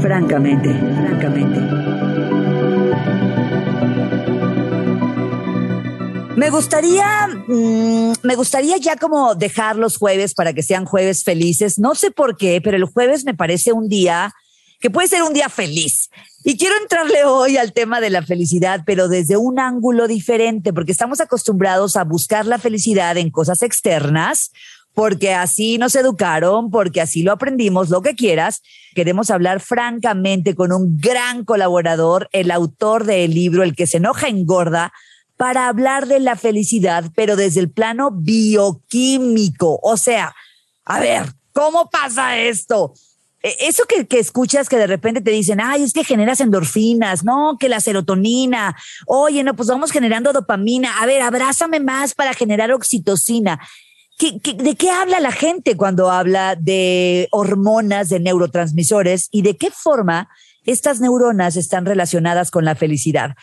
Francamente, francamente. Me gustaría, mm, me gustaría ya como dejar los jueves para que sean jueves felices. No sé por qué, pero el jueves me parece un día que puede ser un día feliz. Y quiero entrarle hoy al tema de la felicidad, pero desde un ángulo diferente, porque estamos acostumbrados a buscar la felicidad en cosas externas, porque así nos educaron, porque así lo aprendimos, lo que quieras. Queremos hablar francamente con un gran colaborador, el autor del libro El que se enoja engorda, para hablar de la felicidad, pero desde el plano bioquímico. O sea, a ver, ¿cómo pasa esto? E, eso que, que, escuchas que de repente te dicen, ay, es que generas endorfinas, no, que la serotonina, oye, no, pues vamos generando dopamina, a ver, abrázame más para generar oxitocina de qué habla la gente cuando habla de hormonas, de neurotransmisores y de qué forma estas neuronas están relacionadas con la felicidad?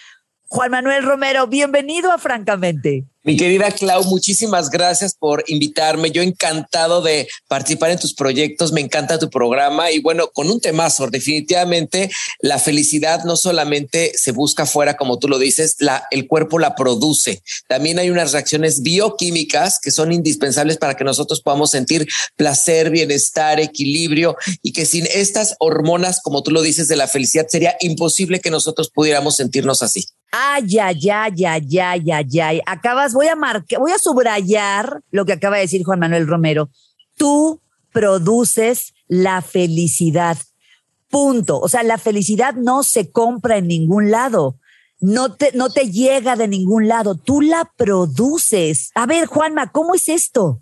Juan Manuel Romero, bienvenido a Francamente. Mi querida Clau, muchísimas gracias por invitarme. Yo encantado de participar en tus proyectos, me encanta tu programa y bueno, con un temazo, definitivamente la felicidad no solamente se busca afuera, como tú lo dices, el cuerpo la produce. También hay unas reacciones bioquímicas que son indispensables para que nosotros podamos sentir placer, bienestar, equilibrio y que sin estas hormonas, como tú lo dices, de la felicidad, sería imposible que nosotros pudiéramos sentirnos así. Ay, ay, ay, ay, ay, ay, ay. Acabas, voy a marcar, voy a subrayar lo que acaba de decir Juan Manuel Romero. Tú produces la felicidad. Punto. O sea, la felicidad no se compra en ningún lado. No te, no te llega de ningún lado. Tú la produces. A ver, Juanma, ¿cómo es esto?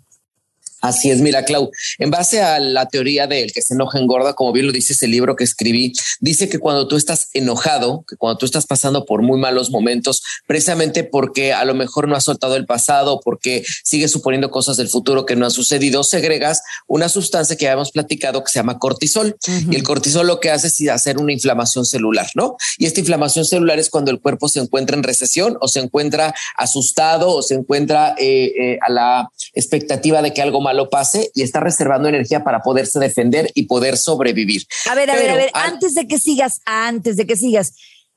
Así es, mira, Clau, en base a la teoría del que se enoja engorda, como bien lo dice ese libro que escribí, dice que cuando tú estás enojado, que cuando tú estás pasando por muy malos momentos, precisamente porque a lo mejor no has soltado el pasado, porque sigues suponiendo cosas del futuro que no han sucedido, segregas una sustancia que habíamos platicado que se llama cortisol. Y el cortisol lo que hace es hacer una inflamación celular, ¿no? Y esta inflamación celular es cuando el cuerpo se encuentra en recesión o se encuentra asustado o se encuentra eh, eh, a la expectativa de que algo malo lo pase y está reservando energía para poderse defender y poder sobrevivir. A ver, a ver, a ver, antes de que sigas, antes de que sigas,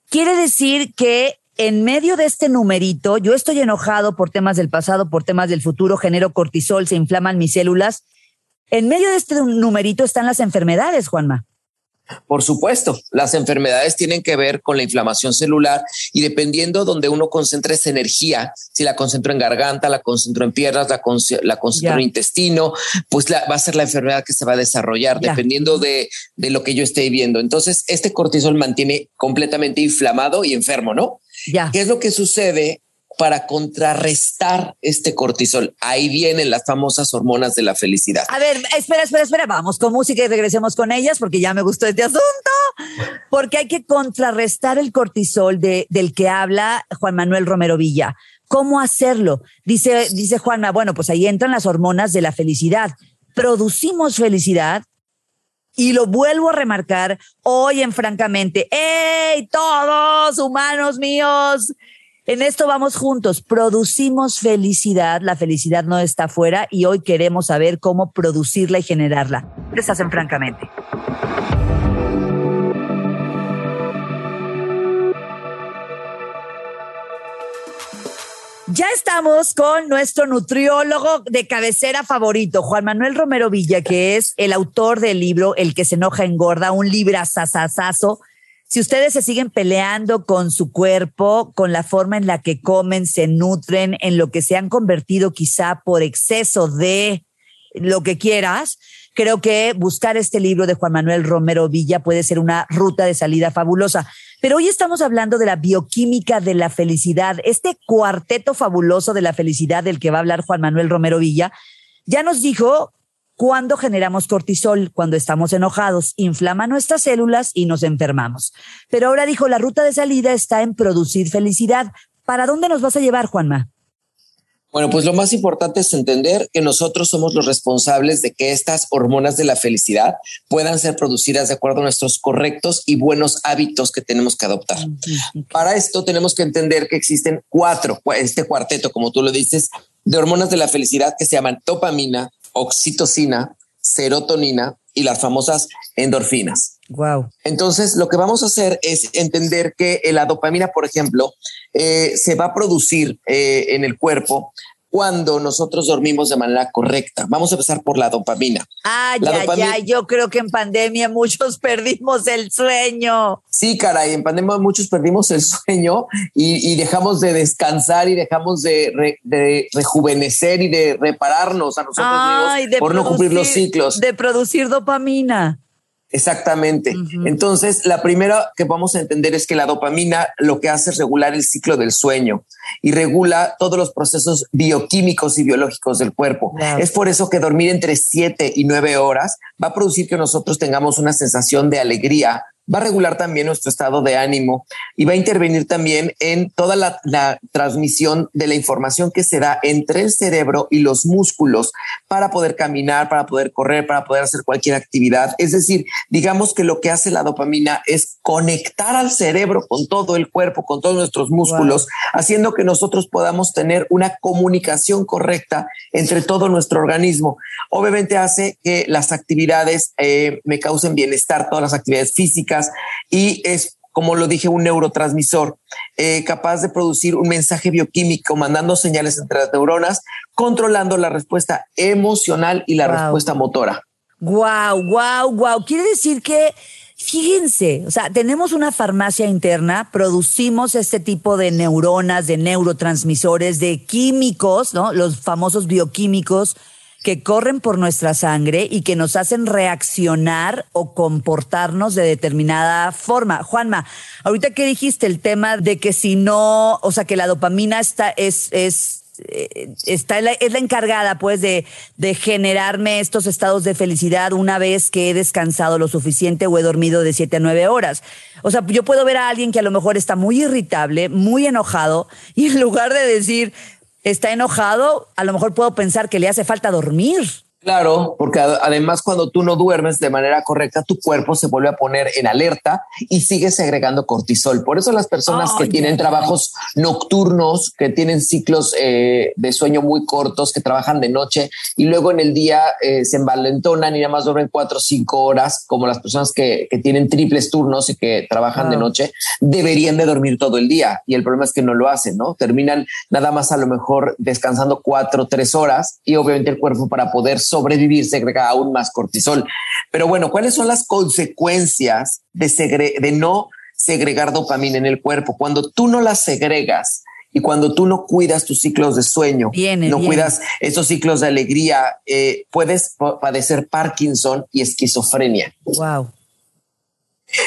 quiere decir que en medio de este numerito, yo estoy enojado por temas del pasado, por temas del futuro, genero cortisol, se inflaman mis células. En medio de este numerito están las enfermedades, Juanma. Por supuesto, las enfermedades tienen que ver con la inflamación celular y dependiendo donde uno concentre esa energía, si la concentro en garganta, la concentro en piernas, la, concentro en intestino, pues va a ser la enfermedad que se va a desarrollar dependiendo de, de, lo que yo esté viendo. Entonces, este cortisol mantiene completamente inflamado y enfermo, ¿no? Ya. ¿Qué es lo que sucede para contrarrestar este cortisol. Ahí vienen las famosas hormonas de la felicidad. A ver, espera, espera, espera, vamos con música y regresemos con ellas porque ya me gustó este asunto. Porque hay que contrarrestar el cortisol de, del que habla Juan Manuel Romero Villa. ¿Cómo hacerlo? Dice, dice Juanma, bueno, pues ahí entran las hormonas de la felicidad. Producimos felicidad y lo vuelvo a remarcar hoy en Francamente. ¡Ey, todos humanos míos! En esto vamos juntos, producimos felicidad, la felicidad no está afuera y hoy queremos saber cómo producirla y generarla. Estás en Francamente. Ya estamos con nuestro nutriólogo de cabecera favorito, Juan Manuel Romero Villa, que es el autor del libro El que se enoja engorda, un libro sasasazo si ustedes se siguen peleando con su cuerpo, con la forma en la que comen, se nutren, en lo que se han convertido quizá por exceso de lo que quieras, creo que buscar este libro de Juan Manuel Romero Villa puede ser una ruta de salida fabulosa. Pero hoy estamos hablando de la bioquímica de la felicidad, este cuarteto fabuloso de la felicidad del que va a hablar Juan Manuel Romero Villa. Ya nos dijo cuando generamos cortisol, cuando estamos enojados, inflama nuestras células y nos enfermamos. Pero ahora dijo, la ruta de salida está en producir felicidad. ¿Para dónde nos vas a llevar, Juanma? Bueno, pues lo más importante es entender que nosotros somos los responsables de que estas hormonas de la felicidad puedan ser producidas de acuerdo a nuestros correctos y buenos hábitos que tenemos que adoptar. Para esto tenemos que entender que existen cuatro, este cuarteto, como tú lo dices, de hormonas de la felicidad que se llaman dopamina, oxitocina, serotonina y las famosas endorfinas. Wow. Entonces, lo que vamos a hacer es entender que la dopamina, por ejemplo, eh, se va a producir eh, en el cuerpo cuando nosotros dormimos de manera correcta. Vamos a empezar por la dopamina. Ah, ya, ya, yo creo que en pandemia muchos perdimos el sueño. Sí, caray, en pandemia muchos perdimos el sueño y, dejamos de descansar y dejamos de, rejuvenecer y de repararnos a nosotros mismos por no cumplir los ciclos. De producir dopamina. Exactamente. Entonces, la primera que vamos a entender es que la dopamina lo que hace es regular el ciclo del sueño y regula todos los procesos bioquímicos y biológicos del cuerpo. Es por eso que dormir entre siete y nueve horas va a producir que nosotros tengamos una sensación de alegría, va a regular también nuestro estado de ánimo y va a intervenir también en toda la, transmisión de la información que se da entre el cerebro y los músculos para poder caminar, para poder correr, para poder hacer cualquier actividad. Es decir, digamos que lo que hace la dopamina es conectar al cerebro con todo el cuerpo, con todos nuestros músculos, haciendo que nosotros podamos tener una comunicación correcta entre todo nuestro organismo. Obviamente hace que las actividades eh, me causen bienestar, todas las actividades físicas, y es como lo dije, un neurotransmisor eh, capaz de producir un mensaje bioquímico, mandando señales entre las neuronas, controlando la respuesta emocional y la respuesta motora. Wow, wow, wow. Quiere decir que, fíjense, o sea, tenemos una farmacia interna, producimos este tipo de neuronas, de neurotransmisores, de químicos, ¿no? Los famosos bioquímicos que corren por nuestra sangre y que nos hacen reaccionar o comportarnos de determinada forma. Juanma, ahorita que dijiste el tema de que si no, o sea, que la dopamina está, es, es, eh, está, es la encargada pues de, de generarme estos estados de felicidad una vez que he descansado lo suficiente o he dormido de siete a nueve horas. O sea, yo puedo ver a alguien que a lo mejor está muy irritable, muy enojado y en lugar de decir, está enojado, a lo mejor puedo pensar que le hace falta dormir. Claro, porque además cuando tú no duermes de manera correcta, tu cuerpo se vuelve a poner en alerta y sigue segregando cortisol. Por eso las personas que tienen trabajos nocturnos, que tienen ciclos eh, de sueño muy cortos, que trabajan de noche y luego en el día eh, se envalentonan y nada más duermen cuatro o cinco horas, como las personas que, tienen triples turnos y que trabajan de noche, deberían de dormir todo el día. Y el problema es que no lo hacen, ¿no? Terminan nada más a lo mejor descansando cuatro o tres horas y obviamente el cuerpo para poder sobrevivir segrega aún más cortisol. Pero bueno, ¿cuáles son las consecuencias de, de no segregar dopamina en el cuerpo? Cuando tú no la segregas, y cuando tú no cuidas tus ciclos de sueño, no cuidas esos ciclos de alegría, eh, puedes padecer Parkinson y esquizofrenia. Wow.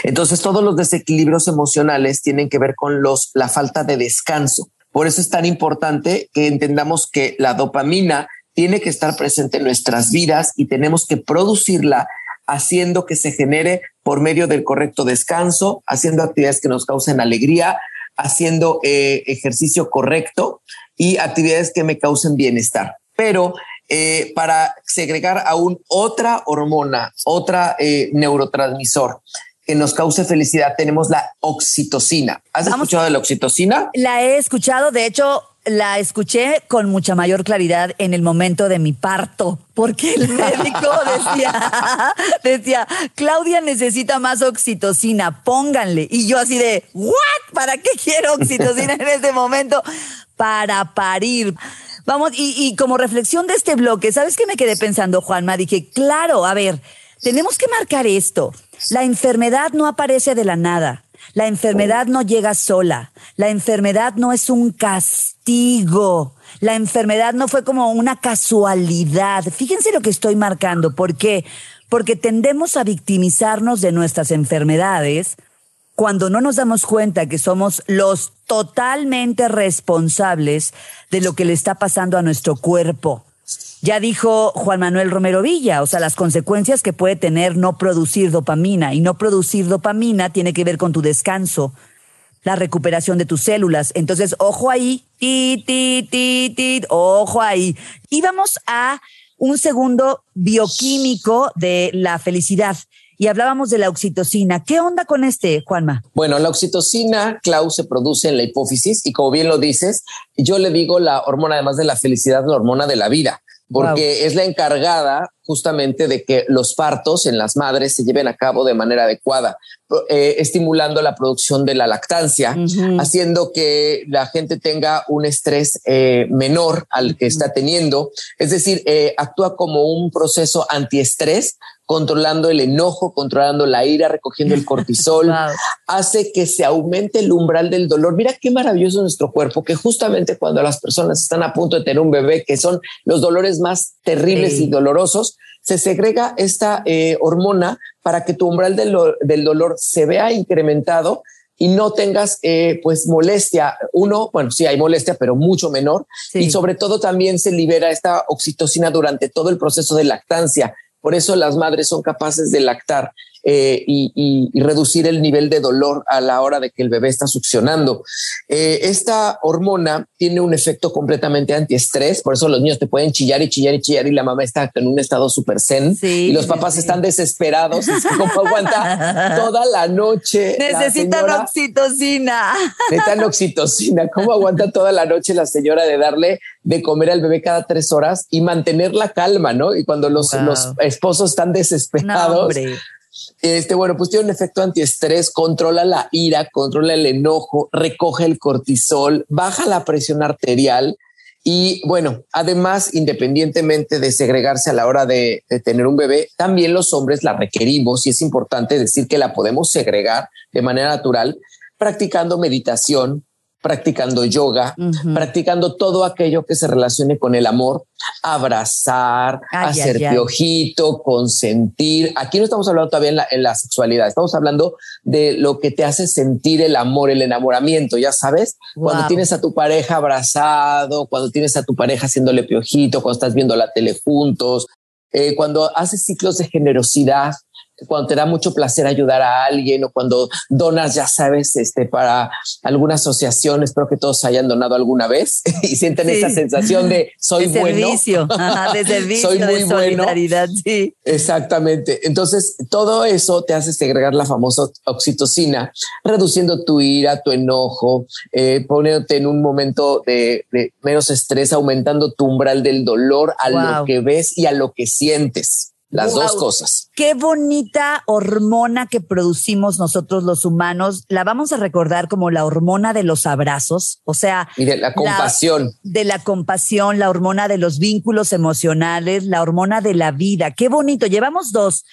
Entonces, todos los desequilibrios emocionales tienen que ver con los, la falta de descanso. Por eso es tan importante que entendamos que la dopamina tiene que estar presente en nuestras vidas y tenemos que producirla haciendo que se genere por medio del correcto descanso, haciendo actividades que nos causen alegría, haciendo eh, ejercicio correcto y actividades que me causen bienestar. Pero eh, para segregar aún otra hormona, otra eh, neurotransmisor que nos cause felicidad, tenemos la oxitocina. ¿Has escuchado de la oxitocina? La he escuchado, de hecho, la escuché con mucha mayor claridad en el momento de mi parto, porque el médico decía, decía, Claudia necesita más oxitocina, pónganle. Y yo así de, ¿what? ¿Para qué quiero oxitocina en este momento? Para parir. Vamos, y, y como reflexión de este bloque, ¿sabes qué me quedé pensando, Juanma? Dije, claro, a ver, tenemos que marcar esto. La enfermedad no aparece de la nada. La enfermedad no llega sola. La enfermedad no es un castigo. La enfermedad no fue como una casualidad. Fíjense lo que estoy marcando. ¿Por qué? Porque tendemos a victimizarnos de nuestras enfermedades cuando no nos damos cuenta que somos los totalmente responsables de lo que le está pasando a nuestro cuerpo. Ya dijo Juan Manuel Romero Villa, o sea, las consecuencias que puede tener no producir dopamina. Y no producir dopamina tiene que ver con tu descanso, la recuperación de tus células. Entonces, ojo ahí, ti, ti, ti, ti, ojo ahí. Y vamos a un segundo bioquímico de la felicidad. Y hablábamos de la oxitocina. ¿Qué onda con este, Juanma? Bueno, la oxitocina, Clau, se produce en la hipófisis y como bien lo dices, yo le digo la hormona, además de la felicidad, la hormona de la vida porque es la encargada justamente de que los partos en las madres se lleven a cabo de manera adecuada, eh, estimulando la producción de la lactancia, haciendo que la gente tenga un estrés eh, menor al que está teniendo. Es decir, eh, actúa como un proceso antiestrés controlando el enojo, controlando la ira, recogiendo el cortisol, hace que se aumente el umbral del dolor. Mira qué maravilloso nuestro cuerpo, que justamente cuando las personas están a punto de tener un bebé, que son los dolores más terribles y dolorosos, se segrega esta eh, hormona para que tu umbral del, dolor se vea incrementado y no tengas eh, pues molestia. Uno, bueno, sí hay molestia, pero mucho menor. Y sobre todo también se libera esta oxitocina durante todo el proceso de lactancia. Por eso las madres son capaces de lactar eh, y, reducir el nivel de dolor a la hora de que el bebé está succionando. Eh, esta hormona tiene un efecto completamente antiestrés, por eso los niños te pueden chillar y chillar y chillar y la mamá está en un estado súper zen y los papás están desesperados. Es como aguanta toda la noche. Necesitan oxitocina. Necesitan oxitocina. ¿Cómo aguanta toda la noche la señora de darle de comer al bebé cada tres horas y mantener la calma, ¿no? Y cuando los, los esposos están desesperados. Este, bueno, pues tiene un efecto antiestrés, controla la ira, controla el enojo, recoge el cortisol, baja la presión arterial y bueno, además, independientemente de segregarse a la hora de, de, tener un bebé, también los hombres la requerimos y es importante decir que la podemos segregar de manera natural practicando meditación, practicando yoga, practicando todo aquello que se relacione con el amor, abrazar, hacer piojito, consentir. Aquí no estamos hablando todavía en la, sexualidad, estamos hablando de lo que te hace sentir el amor, el enamoramiento, ya sabes, cuando tienes a tu pareja abrazado, cuando tienes a tu pareja haciéndole piojito, cuando estás viendo la tele juntos, eh, cuando haces ciclos de generosidad, cuando te da mucho placer ayudar a alguien o cuando donas, ya sabes, este, para alguna asociación, espero que todos hayan donado alguna vez y sienten esa sensación de soy de bueno. Servicio, de servicio, soy muy de solidaridad, sí. Exactamente. Entonces, todo eso te hace segregar la famosa oxitocina, reduciendo tu ira, tu enojo, eh, poniéndote en un momento de, menos estrés, aumentando tu umbral del dolor a lo que ves y a lo que sientes. Las dos cosas. Qué bonita hormona que producimos nosotros los humanos. La vamos a recordar como la hormona de los abrazos, o sea, y de la compasión. de la compasión, la hormona de los vínculos emocionales, la hormona de la vida. Qué bonito. Llevamos dos.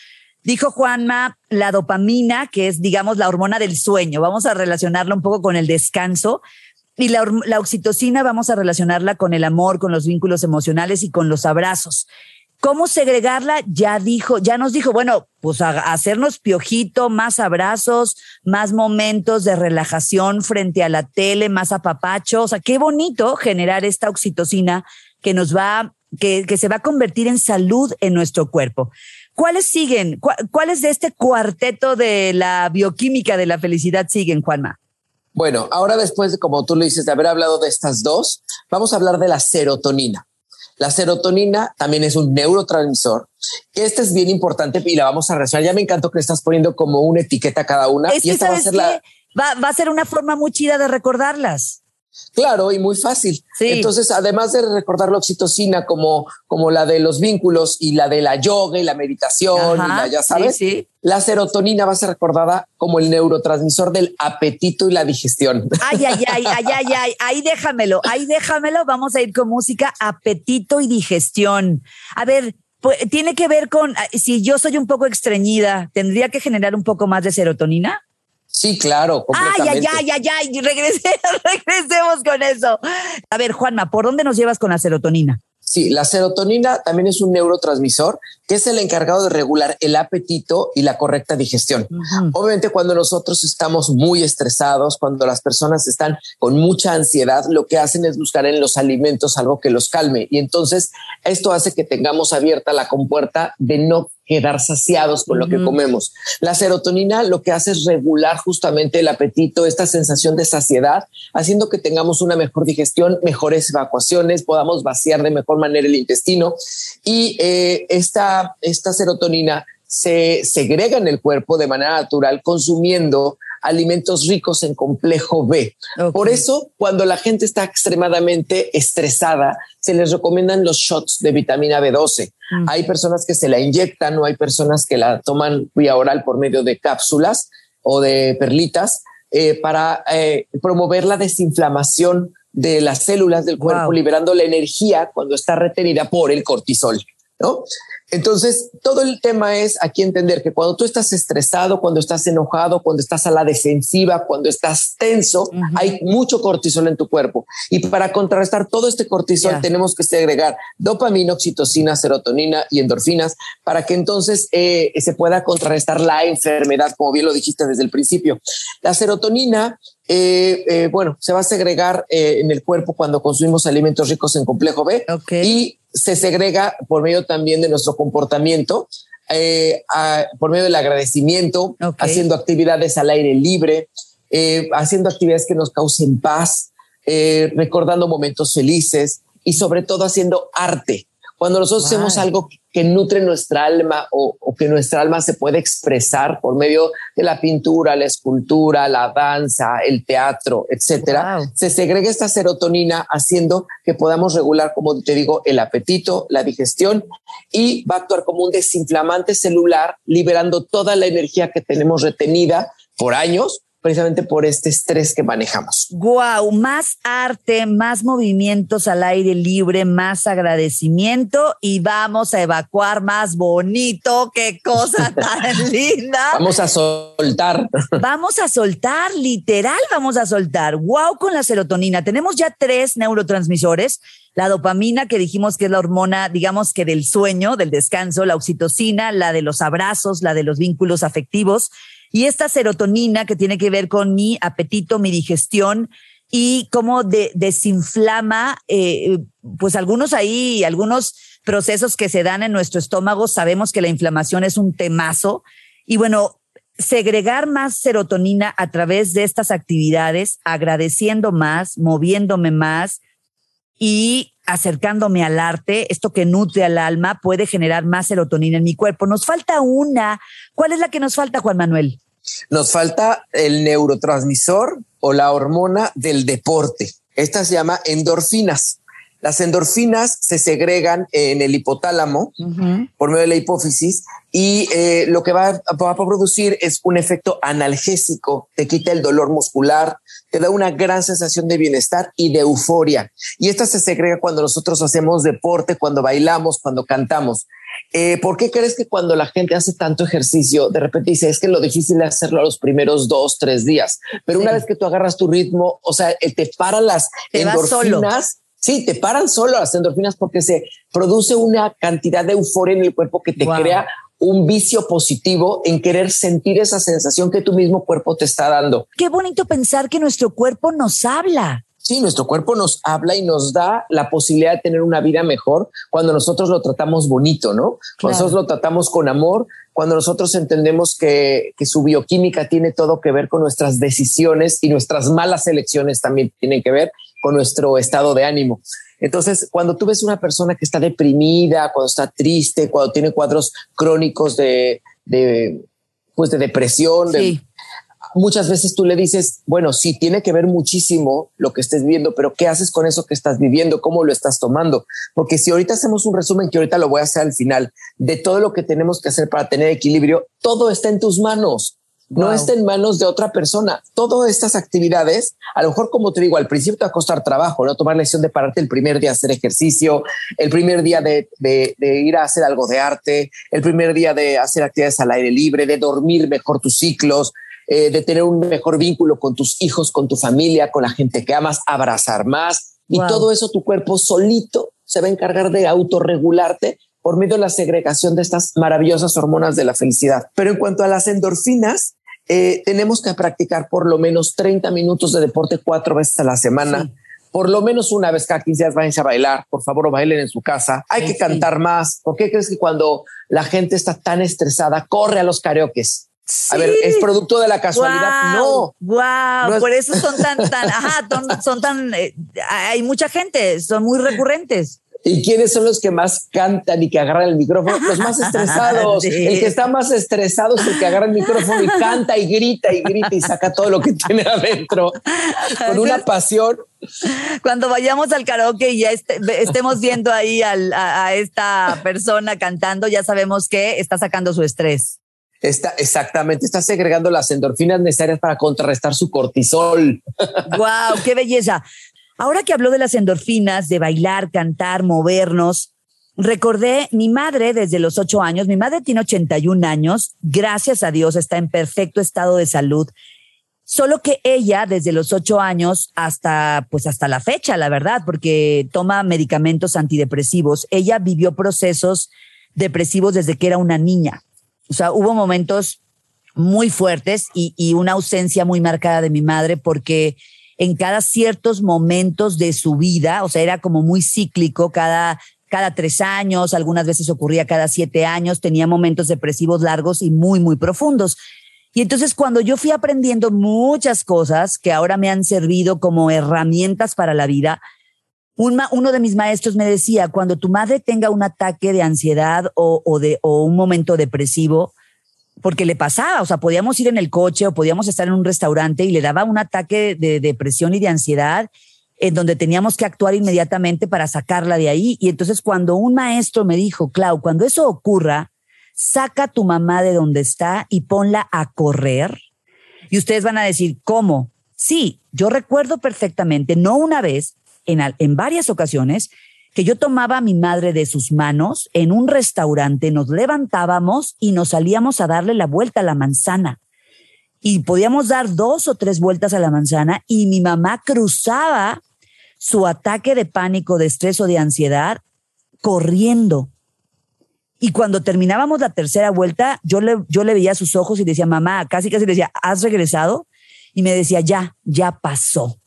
Dijo Juanma, la dopamina, que es, digamos, la hormona del sueño. Vamos a relacionarla un poco con el descanso. Y la, la oxitocina vamos a relacionarla con el amor, con los vínculos emocionales y con los abrazos. ¿Cómo segregarla? Ya dijo, ya nos dijo, bueno, pues hacernos piojito, más abrazos, más momentos de relajación frente a la tele, más apapacho. O sea, qué bonito generar esta oxitocina que nos va, que, que se va a convertir en salud en nuestro cuerpo. ¿Cuáles siguen? ¿Cuáles de este cuarteto de la bioquímica de la felicidad siguen, Juanma? Bueno, ahora después de, como tú lo dices, de haber hablado de estas dos, vamos a hablar de la serotonina. La serotonina también es un neurotransmisor. Este es bien importante y la vamos a resolver. Ya me encantó que le estás poniendo como una etiqueta a cada una. y esta va a ser la... va, va a ser una forma muy chida de recordarlas. Claro, y muy fácil. Entonces, además de recordar la oxitocina como, como la de los vínculos y la de la yoga y la meditación, y la, ya sabes, la serotonina va a ser recordada como el neurotransmisor del apetito y la digestión. Ay, ay, ay, ay, ay, ay, ahí déjamelo, ahí déjamelo. Vamos a ir con música, apetito y digestión. A ver, pues, tiene que ver con si yo soy un poco estreñida, ¿tendría que generar un poco más de serotonina? Sí, claro. Ay, ay, ay, ay, ay, regresemos con eso. A ver, Juanma, ¿por dónde nos llevas con la serotonina? Sí, la serotonina también es un neurotransmisor que es el encargado de regular el apetito y la correcta digestión. Obviamente cuando nosotros estamos muy estresados, cuando las personas están con mucha ansiedad, lo que hacen es buscar en los alimentos algo que los calme y entonces esto hace que tengamos abierta la compuerta de no quedar saciados con lo que comemos. La serotonina lo que hace es regular justamente el apetito, esta sensación de saciedad, haciendo que tengamos una mejor digestión, mejores evacuaciones, podamos vaciar de mejor manera el intestino y eh, esta, esta serotonina se segrega en el cuerpo de manera natural consumiendo alimentos ricos en complejo B. Por eso, cuando la gente está extremadamente estresada, se les recomiendan los shots de vitamina B12. Mm. Hay personas que se la inyectan o hay personas que la toman vía oral por medio de cápsulas o de perlitas eh, para eh, promover la desinflamación de las células del cuerpo, liberando la energía cuando está retenida por el cortisol. ¿No? Entonces, todo el tema es aquí entender que cuando tú estás estresado, cuando estás enojado, cuando estás a la defensiva, cuando estás tenso, hay mucho cortisol en tu cuerpo. Y para contrarrestar todo este cortisol, tenemos que segregar dopamina, oxitocina, serotonina y endorfinas para que entonces eh, se pueda contrarrestar la enfermedad, como bien lo dijiste desde el principio. La serotonina eh, eh, bueno, se va a segregar en el cuerpo cuando consumimos alimentos ricos en complejo B y se segrega por medio también de nuestro comportamiento, eh, por medio del agradecimiento, haciendo actividades al aire libre, eh, haciendo actividades que nos causen paz, eh, recordando momentos felices y sobre todo haciendo arte. Cuando nosotros hacemos algo que nutre nuestra alma o, que nuestra alma se puede expresar por medio de la pintura, la escultura, la danza, el teatro, etcétera, se segrega esta serotonina haciendo que podamos regular, como te digo, el apetito, la digestión y va a actuar como un desinflamante celular, liberando toda la energía que tenemos retenida por años precisamente por este estrés que manejamos. Wow, más arte, más movimientos al aire libre, más agradecimiento y vamos a evacuar más bonito. Qué cosa tan linda. Vamos a soltar. Vamos a soltar, literal, vamos a soltar. Wow, con la serotonina. Tenemos ya tres neurotransmisores. La dopamina, que dijimos que es la hormona, digamos que del sueño, del descanso, la oxitocina, la de los abrazos, la de los vínculos afectivos y esta serotonina que tiene que ver con mi apetito, mi digestión y cómo desinflama, eh, pues algunos ahí, algunos procesos que se dan en nuestro estómago, sabemos que la inflamación es un temazo. Y bueno, segregar más serotonina a través de estas actividades, agradeciendo más, moviéndome más y acercándome al arte, esto que nutre al alma, puede generar más serotonina en mi cuerpo. Nos falta una. ¿Cuál es la que nos falta, Juan Manuel? Nos falta el neurotransmisor o la hormona del deporte. Esta se llama endorfinas. Las endorfinas se segregan en el hipotálamo por medio de la hipófisis y eh, lo que va a, producir es un efecto analgésico, te quita el dolor muscular, te da una gran sensación de bienestar y de euforia. Y esta se segrega cuando nosotros hacemos deporte, cuando bailamos, cuando cantamos. Eh, ¿Por qué crees que cuando la gente hace tanto ejercicio, de repente dice, es que lo difícil es hacerlo a los primeros dos, tres días, pero una vez que tú agarras tu ritmo, o sea, eh, te para las endorfinas. Sí, te paran solo las endorfinas porque se produce una cantidad de euforia en el cuerpo que te crea un vicio positivo en querer sentir esa sensación que tu mismo cuerpo te está dando. Qué bonito pensar que nuestro cuerpo nos habla. Sí, nuestro cuerpo nos habla y nos da la posibilidad de tener una vida mejor cuando nosotros lo tratamos bonito, ¿no? Cuando nosotros lo tratamos con amor, cuando nosotros entendemos que, que, su bioquímica tiene todo que ver con nuestras decisiones y nuestras malas elecciones también tienen que ver con nuestro estado de ánimo. Entonces, cuando tú ves una persona que está deprimida, cuando está triste, cuando tiene cuadros crónicos de, de pues de depresión, de, muchas veces tú le dices, bueno, sí, tiene que ver muchísimo lo que estés viendo, pero ¿qué haces con eso que estás viviendo? ¿Cómo lo estás tomando? Porque si ahorita hacemos un resumen, que ahorita lo voy a hacer al final, de todo lo que tenemos que hacer para tener equilibrio, todo está en tus manos. No está en manos de otra persona. Todas estas actividades, a lo mejor, como te digo, al principio te va a costar trabajo, ¿no? Tomar la decisión de pararte el primer día a hacer ejercicio, el primer día de, de, de, ir a hacer algo de arte, el primer día de hacer actividades al aire libre, de dormir mejor tus ciclos, eh, de tener un mejor vínculo con tus hijos, con tu familia, con la gente que amas, abrazar más. Y todo eso tu cuerpo solito se va a encargar de autorregularte por medio de la segregación de estas maravillosas hormonas de la felicidad. Pero en cuanto a las endorfinas, eh, tenemos que practicar por lo menos 30 minutos de deporte cuatro veces a la semana. Por lo menos una vez cada 15 días vayan a bailar. Por favor, bailen en su casa. Hay que cantar más. ¿Por qué crees que cuando la gente está tan estresada, corre a los karaokes? A ver, ¿es producto de la casualidad? no. Wow, por eso son tan, tan, ajá, son, tan, eh, hay mucha gente, son muy recurrentes. ¿Y quiénes son los que más cantan y que agarran el micrófono? Los más estresados. El que está más estresado es el que agarra el micrófono y canta y grita y grita y saca todo lo que tiene adentro con una pasión. Cuando vayamos al karaoke y ya estemos viendo ahí a, esta persona cantando, ya sabemos que está sacando su estrés. Está exactamente, está segregando las endorfinas necesarias para contrarrestar su cortisol. Wow, qué belleza. Ahora que habló de las endorfinas, de bailar, cantar, movernos, recordé mi madre desde los ocho años. Mi madre tiene 81 años. Gracias a Dios está en perfecto estado de salud. Solo que ella desde los ocho años hasta, pues hasta la fecha, la verdad, porque toma medicamentos antidepresivos. Ella vivió procesos depresivos desde que era una niña. O sea, hubo momentos muy fuertes y, y una ausencia muy marcada de mi madre porque en cada ciertos momentos de su vida, o sea, era como muy cíclico, cada, cada tres años, algunas veces ocurría cada siete años, tenía momentos depresivos largos y muy, muy profundos. Y entonces cuando yo fui aprendiendo muchas cosas que ahora me han servido como herramientas para la vida, uno de mis maestros me decía, cuando tu madre tenga un ataque de ansiedad o, o, de, o un momento depresivo, porque le pasaba, o sea, podíamos ir en el coche o podíamos estar en un restaurante y le daba un ataque de depresión y de ansiedad en donde teníamos que actuar inmediatamente para sacarla de ahí. Y entonces cuando un maestro me dijo, Clau, cuando eso ocurra, saca a tu mamá de donde está y ponla a correr. Y ustedes van a decir, ¿cómo? Sí, yo recuerdo perfectamente, no una vez, en, en varias ocasiones, que yo tomaba a mi madre de sus manos en un restaurante, nos levantábamos y nos salíamos a darle la vuelta a la manzana. Y podíamos dar dos o tres vueltas a la manzana y mi mamá cruzaba su ataque de pánico, de estrés o de ansiedad corriendo. Y cuando terminábamos la tercera vuelta, yo le, yo le veía sus ojos y decía, mamá, casi casi le decía, ¿has regresado? Y me decía, ya, ya pasó.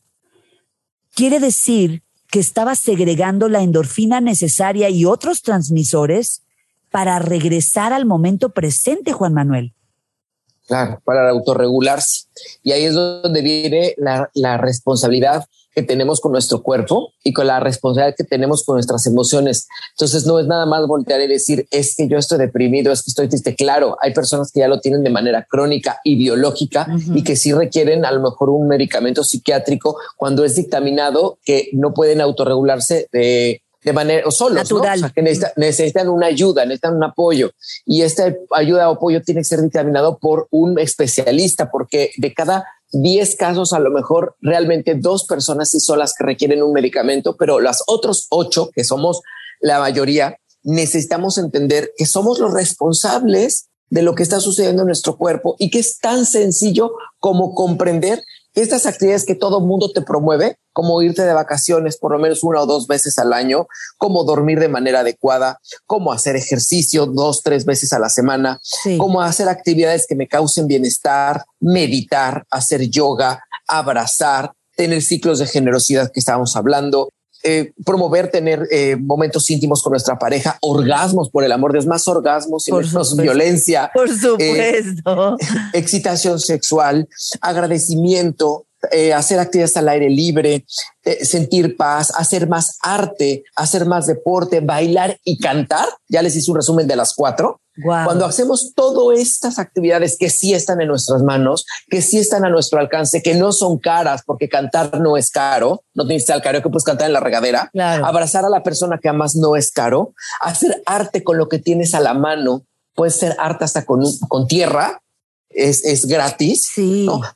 Quiere decir que estaba segregando la endorfina necesaria y otros transmisores para regresar al momento presente, Juan Manuel. Claro, para autorregularse. Y ahí es donde viene la, responsabilidad que tenemos con nuestro cuerpo y con la responsabilidad que tenemos con nuestras emociones. Entonces no es nada más voltear y decir, es que yo estoy deprimido, es que estoy triste. Claro, hay personas que ya lo tienen de manera crónica y biológica y que sí requieren a lo mejor un medicamento psiquiátrico cuando es dictaminado que no pueden autorregularse de, de manera o solos, ¿no? o sea, que necesitan, una ayuda, necesitan un apoyo y esta ayuda o apoyo tiene que ser dictaminado por un especialista porque de cada 10 casos, a lo mejor realmente dos personas sí son las que requieren un medicamento, pero las otros ocho, que somos la mayoría, necesitamos entender que somos los responsables de lo que está sucediendo en nuestro cuerpo y que es tan sencillo como comprender estas actividades que todo mundo te promueve, como irte de vacaciones por lo menos una o dos veces al año, como dormir de manera adecuada, como hacer ejercicio dos, tres veces a la semana, como hacer actividades que me causen bienestar, meditar, hacer yoga, abrazar, tener ciclos de generosidad que estábamos hablando, eh, promover tener eh, momentos íntimos con nuestra pareja, orgasmos, por el amor de Dios, más orgasmos y menos violencia. Por eh, supuesto. excitación sexual, agradecimiento, hacer actividades al aire libre, sentir paz, hacer más arte, hacer más deporte, bailar y cantar. Ya les hice un resumen de las cuatro. Cuando hacemos todas estas actividades que sí están en nuestras manos, que sí están a nuestro alcance, que no son caras, porque cantar no es caro, no tienes caro que puedes cantar en la regadera, abrazar a la persona que amas no es caro, hacer arte con lo que tienes a la mano, puede ser arte hasta con, con tierra, es, es gratis,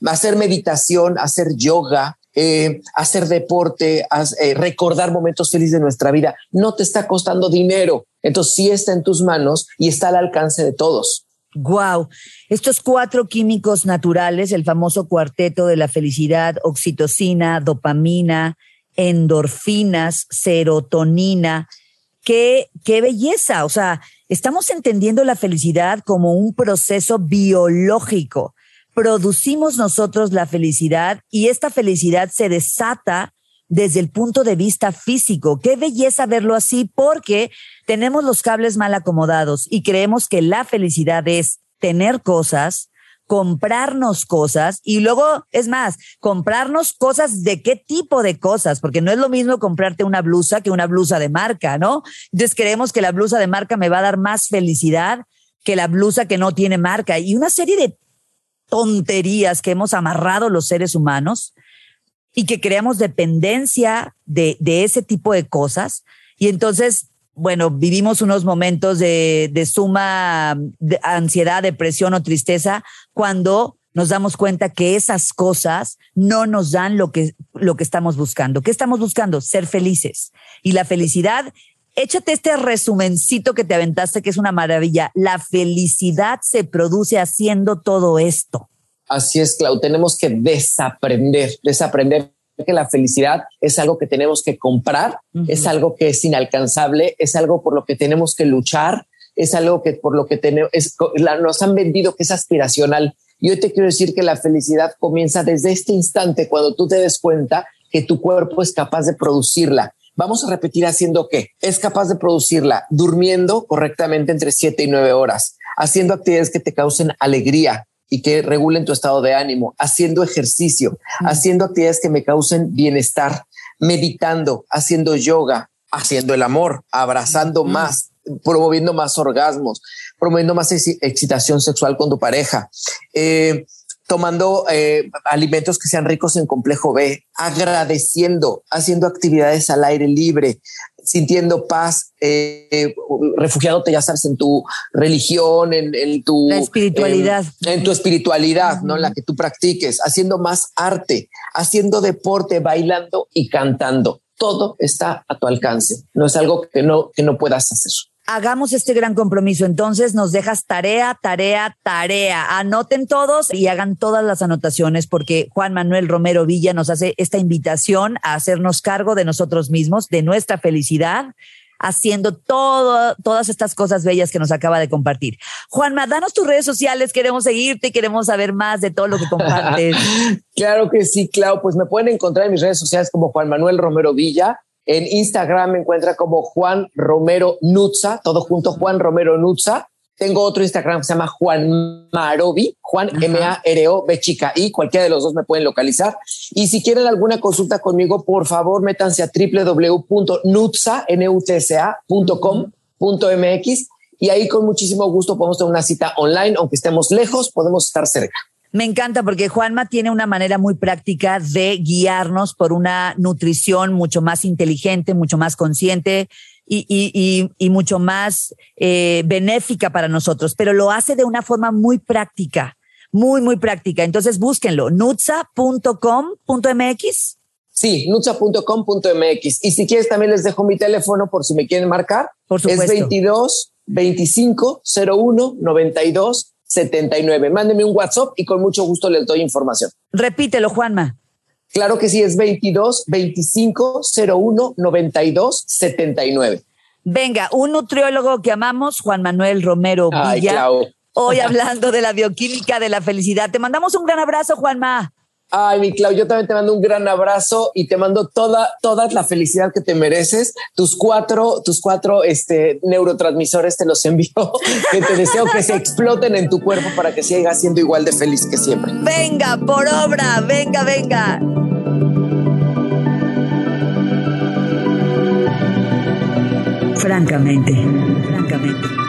hacer meditación, hacer yoga, eh, hacer deporte, eh, recordar momentos felices de nuestra vida, no te está costando dinero. Entonces sí está en tus manos y está al alcance de todos. Wow, estos cuatro químicos naturales, el famoso cuarteto de la felicidad, oxitocina, dopamina, endorfinas, serotonina, qué, qué belleza. O sea, estamos entendiendo la felicidad como un proceso biológico producimos nosotros la felicidad y esta felicidad se desata desde el punto de vista físico. Qué belleza verlo así porque tenemos los cables mal acomodados y creemos que la felicidad es tener cosas, comprarnos cosas y luego, es más, comprarnos cosas de qué tipo de cosas, porque no es lo mismo comprarte una blusa que una blusa de marca, ¿no? Entonces creemos que la blusa de marca me va a dar más felicidad que la blusa que no tiene marca y una serie de tonterías que hemos amarrado los seres humanos y que creamos dependencia de, de ese tipo de cosas. Y entonces bueno, vivimos unos momentos de, de suma ansiedad, depresión o tristeza cuando nos damos cuenta que esas cosas no nos dan lo que, lo que estamos buscando. ¿Qué estamos buscando? Ser felices. Y la felicidad, échate este resumencito que te aventaste, que es una maravilla. La felicidad se produce haciendo todo esto. Así es, Clau. Tenemos que desaprender, desaprender que la felicidad es algo que tenemos que comprar, es algo que es inalcanzable, es algo por lo que tenemos que luchar, es algo que por lo que tenemos, nos han vendido que es aspiracional. Y hoy te quiero decir que la felicidad comienza desde este instante, cuando tú te des cuenta que tu cuerpo es capaz de producirla. Vamos a repetir haciendo qué? Es capaz de producirla durmiendo correctamente entre siete y nueve horas, haciendo actividades que te causen alegría, y que regulen tu estado de ánimo, haciendo ejercicio, haciendo actividades que me causen bienestar, meditando, haciendo yoga, haciendo el amor, abrazando más, promoviendo más orgasmos, promoviendo más excitación sexual con tu pareja, eh, tomando eh, alimentos que sean ricos en complejo B, agradeciendo, haciendo actividades al aire libre, sintiendo paz, eh, refugiándote, ya sabes, en tu religión, en, tu espiritualidad, en, tu espiritualidad, ¿no? En la que tú practiques, haciendo más arte, haciendo deporte, bailando y cantando. Todo está a tu alcance. No es algo que no, que no puedas hacer hagamos este gran compromiso. Entonces nos dejas tarea, tarea, tarea. Anoten todos y hagan todas las anotaciones porque Juan Manuel Romero Villa nos hace esta invitación a hacernos cargo de nosotros mismos, de nuestra felicidad haciendo todo, todas estas cosas bellas que nos acaba de compartir. Juanma, danos tus redes sociales, queremos seguirte, queremos saber más de todo lo que compartes. claro que sí, Clau, pues me pueden encontrar en mis redes sociales como Juan Manuel Romero Villa, en Instagram me encuentra como Juan Romero Nutza, todo junto Juan Romero Nutza. Tengo otro Instagram que se llama Juan Marobi, Juan M-A-R-O, B chica y cualquiera de los dos me pueden localizar. Y si quieren alguna consulta conmigo, por favor, métanse a www.nutza.com.mx y ahí con muchísimo gusto podemos tener una cita online, aunque estemos lejos, podemos estar cerca. Me encanta porque Juanma tiene una manera muy práctica de guiarnos por una nutrición mucho más inteligente, mucho más consciente y, mucho más eh, benéfica para nosotros, pero lo hace de una forma muy práctica, muy, muy práctica. Entonces búsquenlo, nutza.com.mx. Sí, nutza.com.mx. Y si quieres, también les dejo mi teléfono por si me quieren marcar. Por supuesto. Es 22 25 01 92 79. Mándeme un WhatsApp y con mucho gusto les doy información. Repítelo, Juanma. Claro que sí, es 22 25 01 92 79. Venga, un nutriólogo que amamos, Juan Manuel Romero Villa. Hoy hablando de la bioquímica de la felicidad. Te mandamos un gran abrazo, Juanma. Ay, mi Clau, yo también te mando un gran abrazo y te mando toda, toda la felicidad que te mereces. Tus cuatro, tus cuatro este, neurotransmisores te los envío, que te deseo que se exploten en tu cuerpo para que sigas siendo igual de feliz que siempre. Venga, por obra, venga, venga. Francamente, francamente.